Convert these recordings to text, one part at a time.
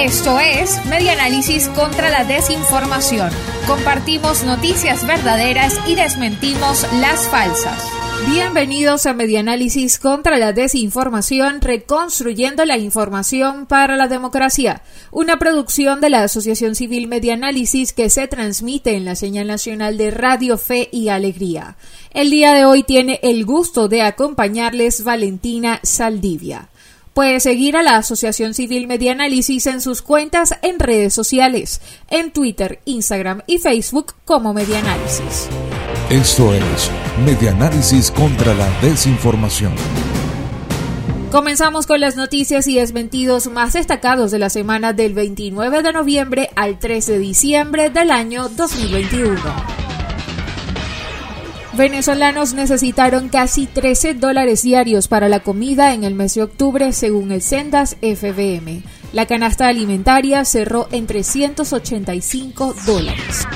Esto es Media Análisis contra la Desinformación. Compartimos noticias verdaderas y desmentimos las falsas. Bienvenidos a Medianálisis contra la Desinformación, reconstruyendo la información para la democracia, una producción de la Asociación Civil Medianálisis que se transmite en la señal nacional de Radio Fe y Alegría. El día de hoy tiene el gusto de acompañarles Valentina Saldivia. Puede seguir a la Asociación Civil Medianálisis en sus cuentas en redes sociales, en Twitter, Instagram y Facebook como Medianálisis. Esto es Medianálisis contra la Desinformación. Comenzamos con las noticias y desmentidos más destacados de la semana del 29 de noviembre al 3 de diciembre del año 2021. Venezolanos necesitaron casi 13 dólares diarios para la comida en el mes de octubre, según el Sendas FBM. La canasta alimentaria cerró en 385 dólares.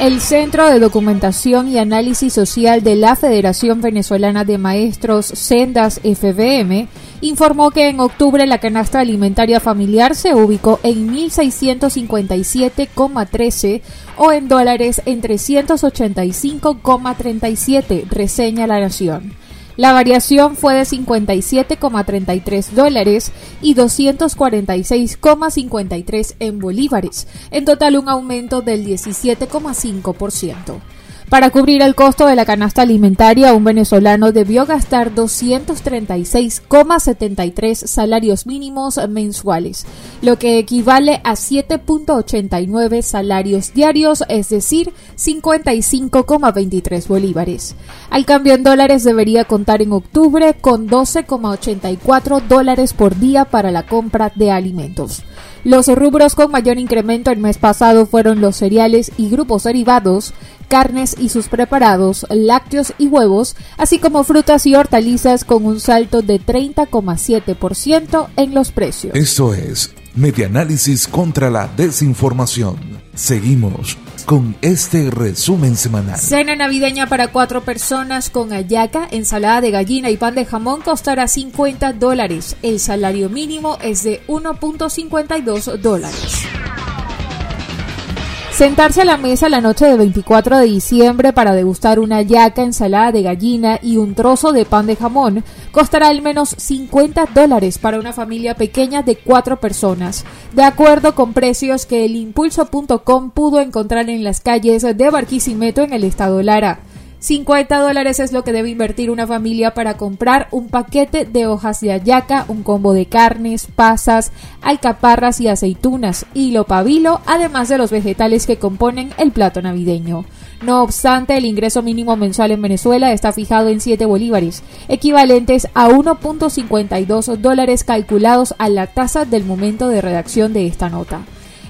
El Centro de Documentación y Análisis Social de la Federación Venezolana de Maestros Sendas FBM informó que en octubre la canasta alimentaria familiar se ubicó en 1.657,13 o en dólares en 385,37, reseña la Nación. La variación fue de 57,33 dólares y 246,53 en bolívares, en total un aumento del 17,5%. Para cubrir el costo de la canasta alimentaria, un venezolano debió gastar 236,73 salarios mínimos mensuales, lo que equivale a 7.89 salarios diarios, es decir, 55,23 bolívares. Al cambio en dólares debería contar en octubre con 12,84 dólares por día para la compra de alimentos. Los rubros con mayor incremento el mes pasado fueron los cereales y grupos derivados, carnes y sus preparados, lácteos y huevos, así como frutas y hortalizas con un salto de 30,7% en los precios. Esto es Medianálisis contra la Desinformación. Seguimos con este resumen semanal. Cena navideña para cuatro personas con ayaca, ensalada de gallina y pan de jamón costará 50 dólares. El salario mínimo es de 1.52 dólares. Sentarse a la mesa la noche del 24 de diciembre para degustar una yaca, ensalada de gallina y un trozo de pan de jamón costará al menos 50 dólares para una familia pequeña de cuatro personas, de acuerdo con precios que el impulso.com pudo encontrar en las calles de Barquisimeto en el estado Lara. 50 dólares es lo que debe invertir una familia para comprar un paquete de hojas de ayaca, un combo de carnes, pasas, alcaparras y aceitunas, hilo pabilo, además de los vegetales que componen el plato navideño. No obstante, el ingreso mínimo mensual en Venezuela está fijado en 7 bolívares, equivalentes a 1.52 dólares calculados a la tasa del momento de redacción de esta nota.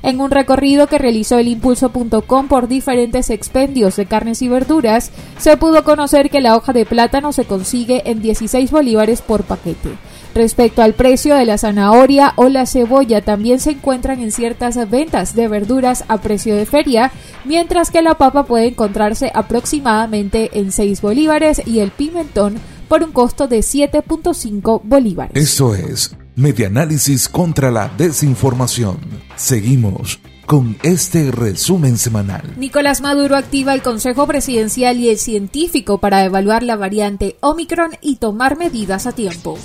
En un recorrido que realizó el impulso.com por diferentes expendios de carnes y verduras, se pudo conocer que la hoja de plátano se consigue en 16 bolívares por paquete. Respecto al precio de la zanahoria o la cebolla, también se encuentran en ciertas ventas de verduras a precio de feria, mientras que la papa puede encontrarse aproximadamente en 6 bolívares y el pimentón por un costo de 7.5 bolívares. Eso es Medianálisis contra la Desinformación. Seguimos con este resumen semanal. Nicolás Maduro activa el Consejo Presidencial y el científico para evaluar la variante Omicron y tomar medidas a tiempo.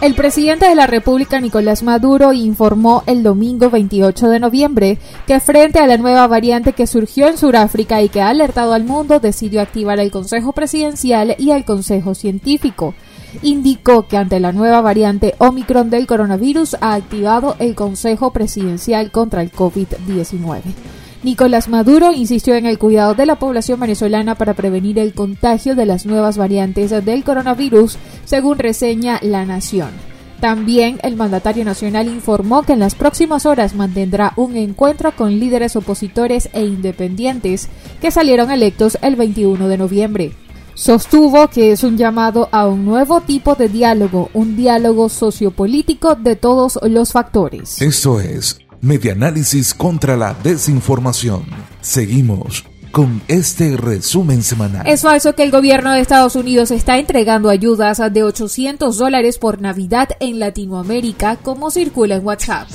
El presidente de la República, Nicolás Maduro, informó el domingo 28 de noviembre que frente a la nueva variante que surgió en Sudáfrica y que ha alertado al mundo, decidió activar el Consejo Presidencial y el Consejo Científico. Indicó que ante la nueva variante Omicron del coronavirus ha activado el Consejo Presidencial contra el COVID-19. Nicolás Maduro insistió en el cuidado de la población venezolana para prevenir el contagio de las nuevas variantes del coronavirus, según reseña La Nación. También el mandatario nacional informó que en las próximas horas mantendrá un encuentro con líderes opositores e independientes que salieron electos el 21 de noviembre. Sostuvo que es un llamado a un nuevo tipo de diálogo, un diálogo sociopolítico de todos los factores. Eso es Medianálisis contra la Desinformación. Seguimos con este resumen semanal. Es falso que el gobierno de Estados Unidos está entregando ayudas de 800 dólares por Navidad en Latinoamérica, como circula en WhatsApp.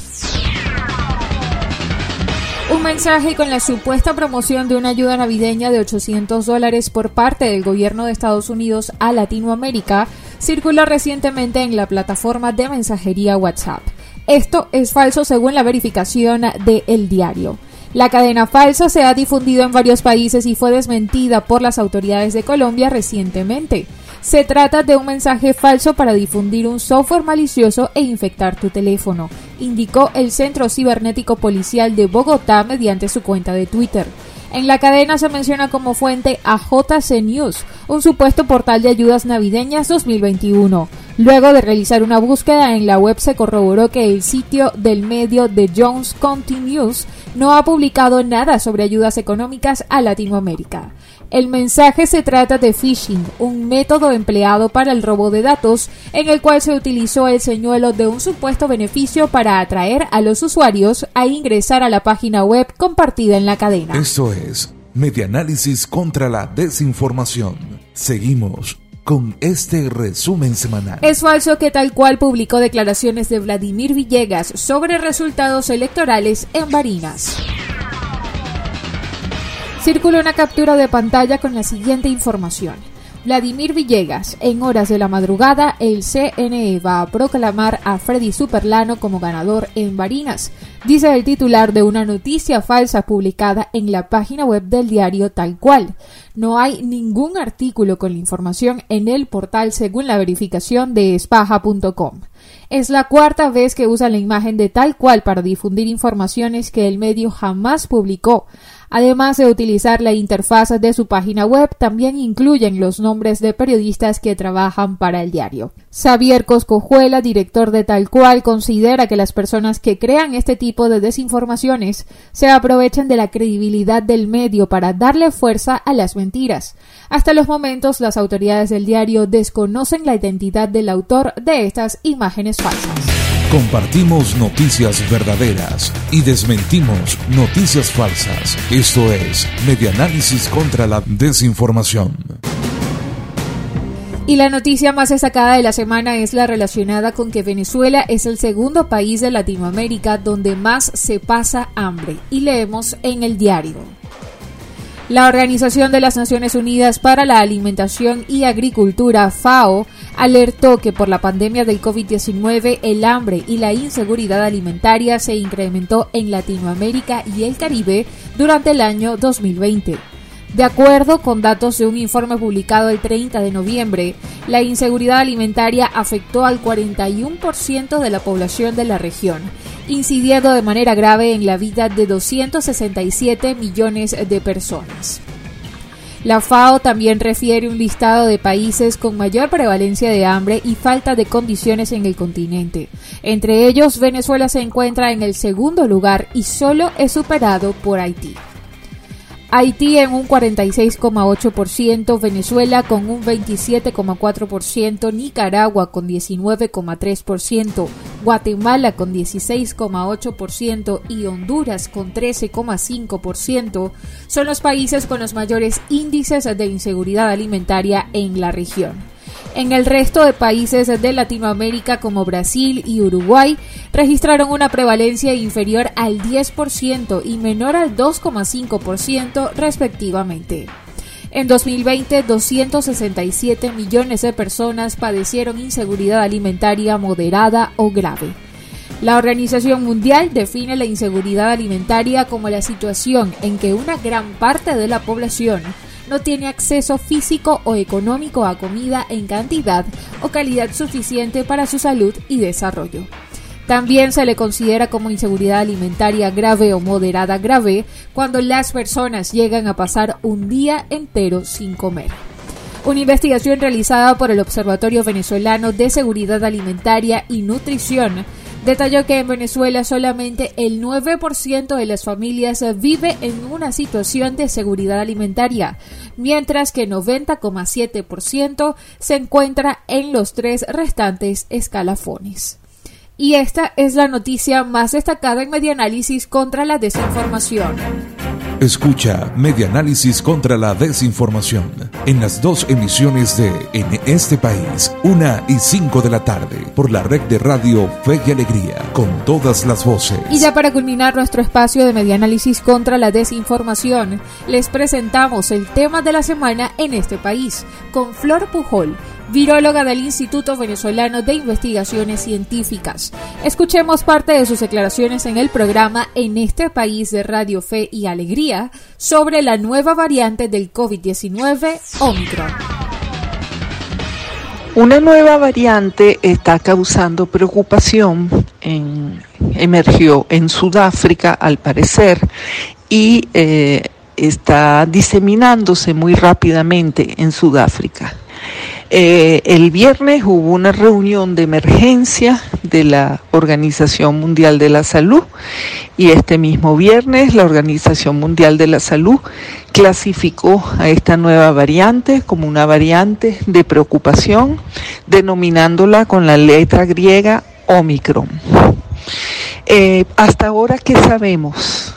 Un mensaje con la supuesta promoción de una ayuda navideña de 800 dólares por parte del gobierno de Estados Unidos a Latinoamérica circuló recientemente en la plataforma de mensajería WhatsApp. Esto es falso según la verificación de El Diario. La cadena falsa se ha difundido en varios países y fue desmentida por las autoridades de Colombia recientemente. Se trata de un mensaje falso para difundir un software malicioso e infectar tu teléfono, indicó el Centro Cibernético Policial de Bogotá mediante su cuenta de Twitter. En la cadena se menciona como fuente a JC News, un supuesto portal de ayudas navideñas 2021. Luego de realizar una búsqueda en la web se corroboró que el sitio del medio de Jones County News no ha publicado nada sobre ayudas económicas a Latinoamérica. El mensaje se trata de phishing, un método empleado para el robo de datos en el cual se utilizó el señuelo de un supuesto beneficio para atraer a los usuarios a ingresar a la página web compartida en la cadena. Esto es Medianálisis contra la Desinformación. Seguimos con este resumen semanal. Es falso que tal cual publicó declaraciones de Vladimir Villegas sobre resultados electorales en Barinas circula una captura de pantalla con la siguiente información. Vladimir Villegas, en horas de la madrugada, el CNE va a proclamar a Freddy Superlano como ganador en Barinas, dice el titular de una noticia falsa publicada en la página web del diario Tal Cual. No hay ningún artículo con la información en el portal según la verificación de espaja.com. Es la cuarta vez que usa la imagen de Tal Cual para difundir informaciones que el medio jamás publicó. Además de utilizar la interfaz de su página web, también incluyen los nombres de periodistas que trabajan para el diario. Xavier Coscojuela, director de Tal Cual, considera que las personas que crean este tipo de desinformaciones se aprovechan de la credibilidad del medio para darle fuerza a las mentiras. Hasta los momentos, las autoridades del diario desconocen la identidad del autor de estas imágenes falsas. Compartimos noticias verdaderas y desmentimos noticias falsas. Esto es Medianálisis contra la Desinformación. Y la noticia más destacada de la semana es la relacionada con que Venezuela es el segundo país de Latinoamérica donde más se pasa hambre. Y leemos en el diario. La Organización de las Naciones Unidas para la Alimentación y Agricultura, FAO, alertó que por la pandemia del COVID-19 el hambre y la inseguridad alimentaria se incrementó en Latinoamérica y el Caribe durante el año 2020. De acuerdo con datos de un informe publicado el 30 de noviembre, la inseguridad alimentaria afectó al 41% de la población de la región incidiendo de manera grave en la vida de 267 millones de personas. La FAO también refiere un listado de países con mayor prevalencia de hambre y falta de condiciones en el continente. Entre ellos, Venezuela se encuentra en el segundo lugar y solo es superado por Haití. Haití en un 46,8%, Venezuela con un 27,4%, Nicaragua con 19,3%, Guatemala con 16,8% y Honduras con 13,5% son los países con los mayores índices de inseguridad alimentaria en la región. En el resto de países de Latinoamérica como Brasil y Uruguay registraron una prevalencia inferior al 10% y menor al 2,5% respectivamente. En 2020, 267 millones de personas padecieron inseguridad alimentaria moderada o grave. La Organización Mundial define la inseguridad alimentaria como la situación en que una gran parte de la población no tiene acceso físico o económico a comida en cantidad o calidad suficiente para su salud y desarrollo. También se le considera como inseguridad alimentaria grave o moderada grave cuando las personas llegan a pasar un día entero sin comer. Una investigación realizada por el Observatorio Venezolano de Seguridad Alimentaria y Nutrición detalló que en Venezuela solamente el 9% de las familias vive en una situación de seguridad alimentaria, mientras que 90,7% se encuentra en los tres restantes escalafones. Y esta es la noticia más destacada en Medianálisis contra la desinformación. Escucha Medianálisis contra la Desinformación en las dos emisiones de En este país, una y cinco de la tarde, por la red de radio Fe y Alegría, con todas las voces. Y ya para culminar nuestro espacio de Medianálisis contra la Desinformación, les presentamos el tema de la semana en este país, con Flor Pujol viróloga del Instituto Venezolano de Investigaciones Científicas. Escuchemos parte de sus declaraciones en el programa En este país de Radio Fe y Alegría sobre la nueva variante del COVID-19, Omicron. Una nueva variante está causando preocupación, en, emergió en Sudáfrica al parecer y eh, está diseminándose muy rápidamente en Sudáfrica. Eh, el viernes hubo una reunión de emergencia de la Organización Mundial de la Salud y este mismo viernes la Organización Mundial de la Salud clasificó a esta nueva variante como una variante de preocupación, denominándola con la letra griega Omicron. Eh, hasta ahora, ¿qué sabemos?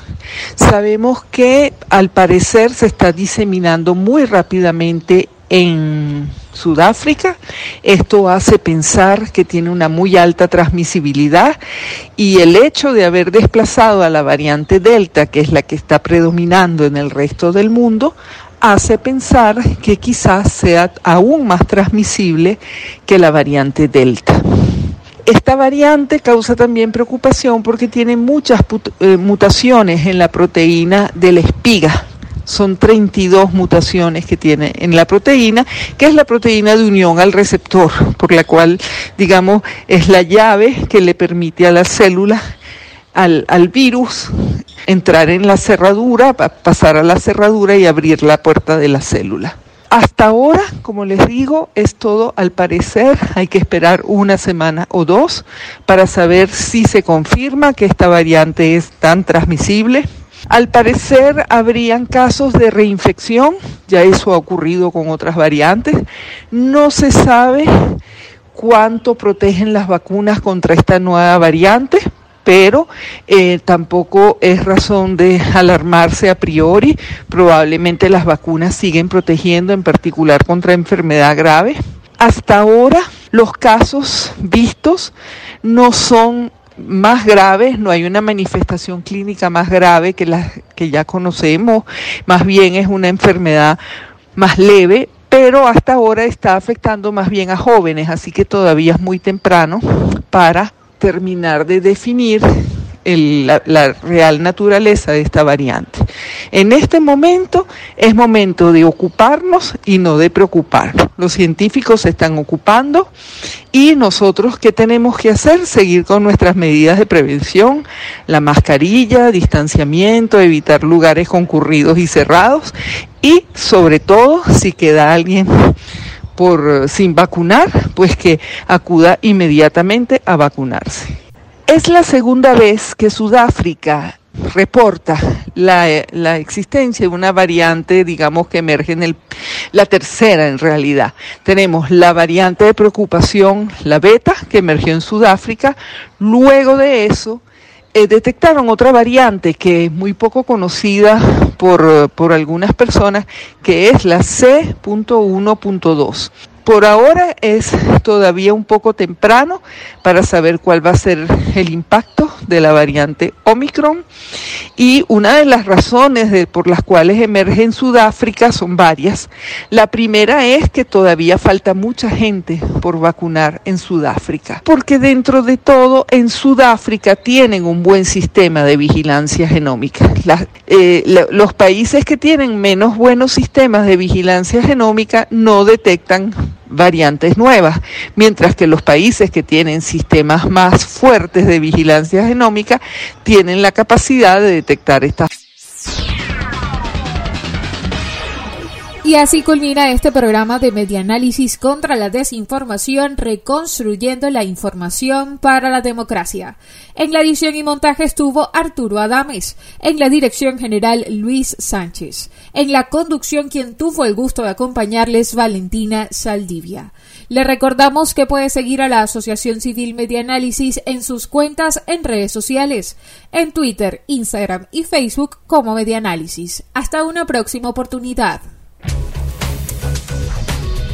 Sabemos que al parecer se está diseminando muy rápidamente en Sudáfrica. Esto hace pensar que tiene una muy alta transmisibilidad y el hecho de haber desplazado a la variante Delta, que es la que está predominando en el resto del mundo, hace pensar que quizás sea aún más transmisible que la variante Delta. Esta variante causa también preocupación porque tiene muchas eh, mutaciones en la proteína de la espiga, son 32 mutaciones que tiene en la proteína, que es la proteína de unión al receptor, por la cual, digamos, es la llave que le permite a la célula, al, al virus, entrar en la cerradura, pasar a la cerradura y abrir la puerta de la célula. Hasta ahora, como les digo, es todo al parecer, hay que esperar una semana o dos para saber si se confirma que esta variante es tan transmisible al parecer habrían casos de reinfección, ya eso ha ocurrido con otras variantes. No se sabe cuánto protegen las vacunas contra esta nueva variante, pero eh, tampoco es razón de alarmarse a priori. Probablemente las vacunas siguen protegiendo, en particular contra enfermedad grave. Hasta ahora los casos vistos no son más graves, no hay una manifestación clínica más grave que las que ya conocemos, más bien es una enfermedad más leve, pero hasta ahora está afectando más bien a jóvenes, así que todavía es muy temprano para terminar de definir la, real naturaleza de esta variante. En este momento es momento de ocuparnos y no de preocuparnos. Los científicos se están ocupando y nosotros, ¿qué tenemos que hacer? Seguir con nuestras medidas de prevención, la mascarilla, distanciamiento, evitar lugares concurridos y cerrados y sobre todo si queda alguien por sin vacunar, pues que acuda inmediatamente a vacunarse. Es la segunda vez que Sudáfrica reporta la, existencia de una variante, digamos, que emerge en el, la tercera en realidad. Tenemos la variante de preocupación, la beta, que emergió en Sudáfrica. Luego de eso, eh, detectaron otra variante que es muy poco conocida por, por algunas personas, que es la C.1.2. Por ahora es todavía un poco temprano para saber cuál va a ser el impacto de la variante Omicron y una de las razones por las cuales emerge en Sudáfrica son varias. La primera es que todavía falta mucha gente por vacunar en Sudáfrica, porque dentro de todo en Sudáfrica tienen un buen sistema de vigilancia genómica. Eh, los países que tienen menos buenos sistemas de vigilancia genómica no detectan variantes nuevas, mientras que los países que tienen sistemas más fuertes de vigilancia genómica tienen la capacidad de detectar estas Y así culmina este programa de Medianálisis contra la desinformación, reconstruyendo la información para la democracia. En la edición y montaje estuvo Arturo Adames, en la dirección general Luis Sánchez, en la conducción quien tuvo el gusto de acompañarles Valentina Saldivia. Le recordamos que puede seguir a la Asociación Civil Medianálisis en sus cuentas en redes sociales, en Twitter, Instagram y Facebook como Medianálisis. Hasta una próxima oportunidad.